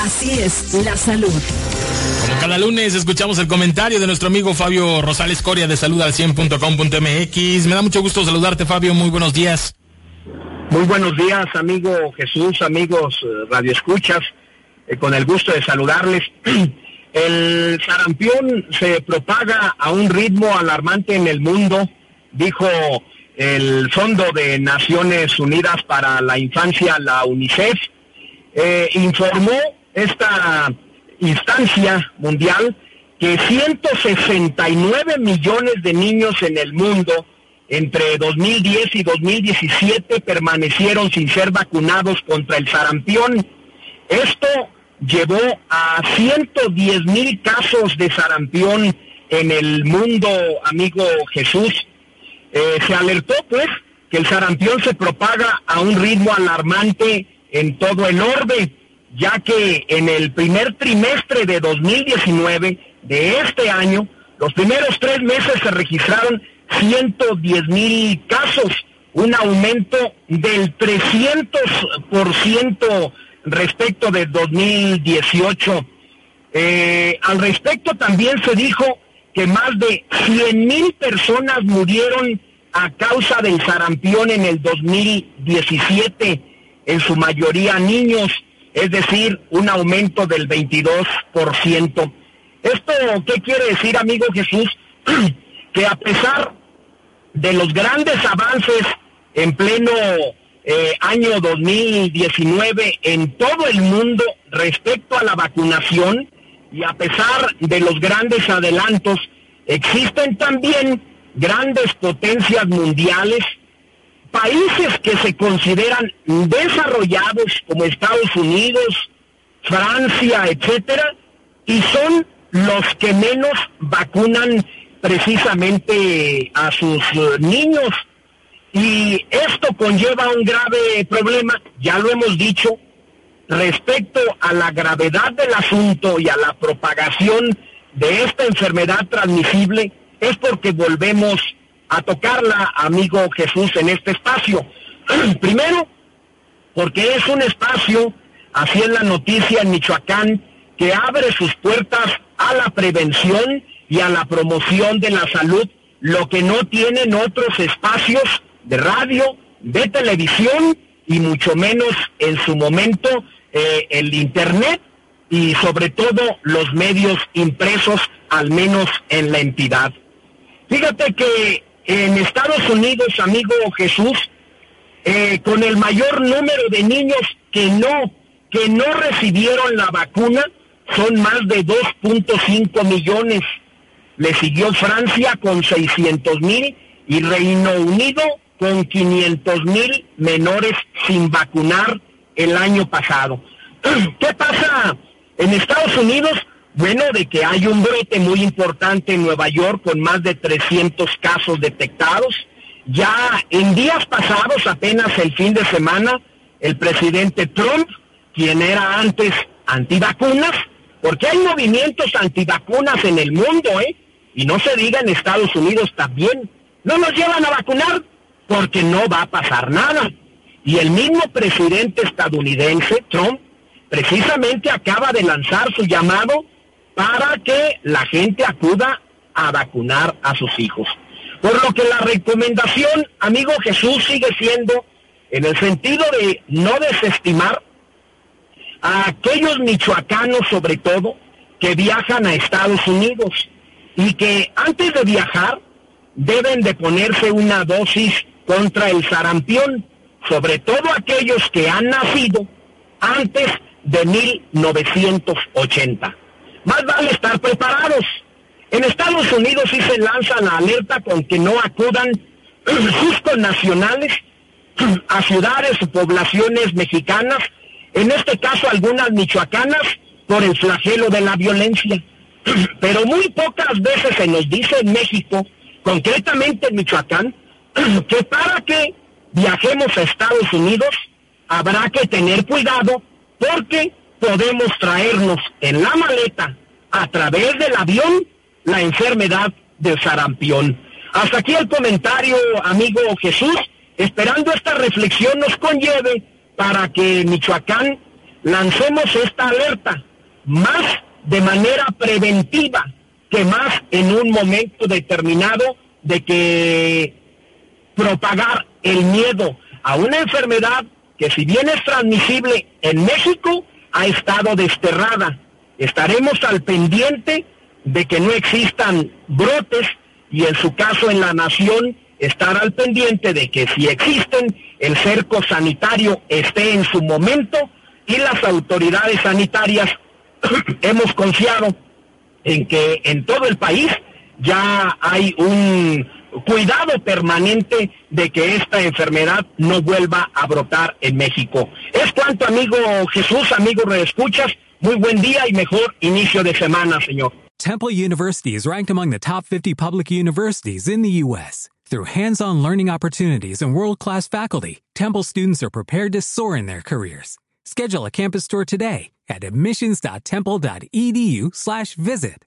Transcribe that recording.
Así es la salud. Como cada lunes escuchamos el comentario de nuestro amigo Fabio Rosales Coria de salud al 100.com.mx. Me da mucho gusto saludarte Fabio, muy buenos días. Muy buenos días amigo Jesús, amigos eh, radioescuchas, eh, con el gusto de saludarles. El sarampión se propaga a un ritmo alarmante en el mundo, dijo el Fondo de Naciones Unidas para la Infancia, la UNICEF, eh, informó esta instancia mundial que 169 millones de niños en el mundo entre 2010 y 2017 permanecieron sin ser vacunados contra el sarampión. Esto llevó a 110 mil casos de sarampión en el mundo, amigo Jesús. Eh, se alertó, pues, que el sarampión se propaga a un ritmo alarmante en todo el orbe, ya que en el primer trimestre de 2019 de este año, los primeros tres meses se registraron 110 mil casos, un aumento del 300% respecto de 2018. Eh, al respecto también se dijo que más de 100 mil personas murieron a causa del sarampión en el 2017, en su mayoría niños, es decir, un aumento del 22%. ¿Esto qué quiere decir, amigo Jesús? que a pesar de los grandes avances en pleno eh, año 2019 en todo el mundo respecto a la vacunación y a pesar de los grandes adelantos, existen también grandes potencias mundiales, países que se consideran desarrollados como Estados Unidos, Francia, etcétera, y son los que menos vacunan precisamente a sus eh, niños. Y esto conlleva un grave problema, ya lo hemos dicho, respecto a la gravedad del asunto y a la propagación de esta enfermedad transmisible, es porque volvemos a tocarla, amigo Jesús, en este espacio. Primero, porque es un espacio, así es la noticia en Michoacán, que abre sus puertas a la prevención y a la promoción de la salud, lo que no tienen otros espacios de radio, de televisión y mucho menos en su momento eh, el Internet y sobre todo los medios impresos, al menos en la entidad. Fíjate que en Estados Unidos, amigo Jesús, eh, con el mayor número de niños que no, que no recibieron la vacuna, son más de 2.5 millones le siguió Francia con 600 mil y Reino Unido con 500 mil menores sin vacunar el año pasado. ¿Qué pasa en Estados Unidos? Bueno, de que hay un brote muy importante en Nueva York con más de 300 casos detectados. Ya en días pasados, apenas el fin de semana, el presidente Trump, quien era antes antivacunas, porque hay movimientos antivacunas en el mundo, ¿eh? y no se diga en Estados Unidos también, no nos llevan a vacunar porque no va a pasar nada. Y el mismo presidente estadounidense, Trump, precisamente acaba de lanzar su llamado para que la gente acuda a vacunar a sus hijos. Por lo que la recomendación, amigo Jesús, sigue siendo en el sentido de no desestimar a aquellos michoacanos, sobre todo, que viajan a Estados Unidos y que antes de viajar deben de ponerse una dosis contra el sarampión, sobre todo aquellos que han nacido antes de 1980. Más vale estar preparados. En Estados Unidos sí se lanza la alerta con que no acudan sus nacionales a ciudades o poblaciones mexicanas en este caso algunas michoacanas, por el flagelo de la violencia. Pero muy pocas veces se nos dice en México, concretamente en Michoacán, que para que viajemos a Estados Unidos habrá que tener cuidado porque podemos traernos en la maleta a través del avión la enfermedad del sarampión. Hasta aquí el comentario, amigo Jesús, esperando esta reflexión nos conlleve para que Michoacán lancemos esta alerta más de manera preventiva que más en un momento determinado de que propagar el miedo a una enfermedad que si bien es transmisible en México, ha estado desterrada. Estaremos al pendiente de que no existan brotes y en su caso en la nación estar al pendiente de que si existen, el cerco sanitario esté en su momento y las autoridades sanitarias hemos confiado en que en todo el país ya hay un cuidado permanente de que esta enfermedad no vuelva a brotar en México. Es cuanto, amigo Jesús, amigo reescuchas, muy buen día y mejor inicio de semana, señor. Temple University is ranked among the top 50 public universities in the U.S. Through hands-on learning opportunities and world-class faculty, Temple students are prepared to soar in their careers. Schedule a campus tour today at admissions.temple.edu/visit.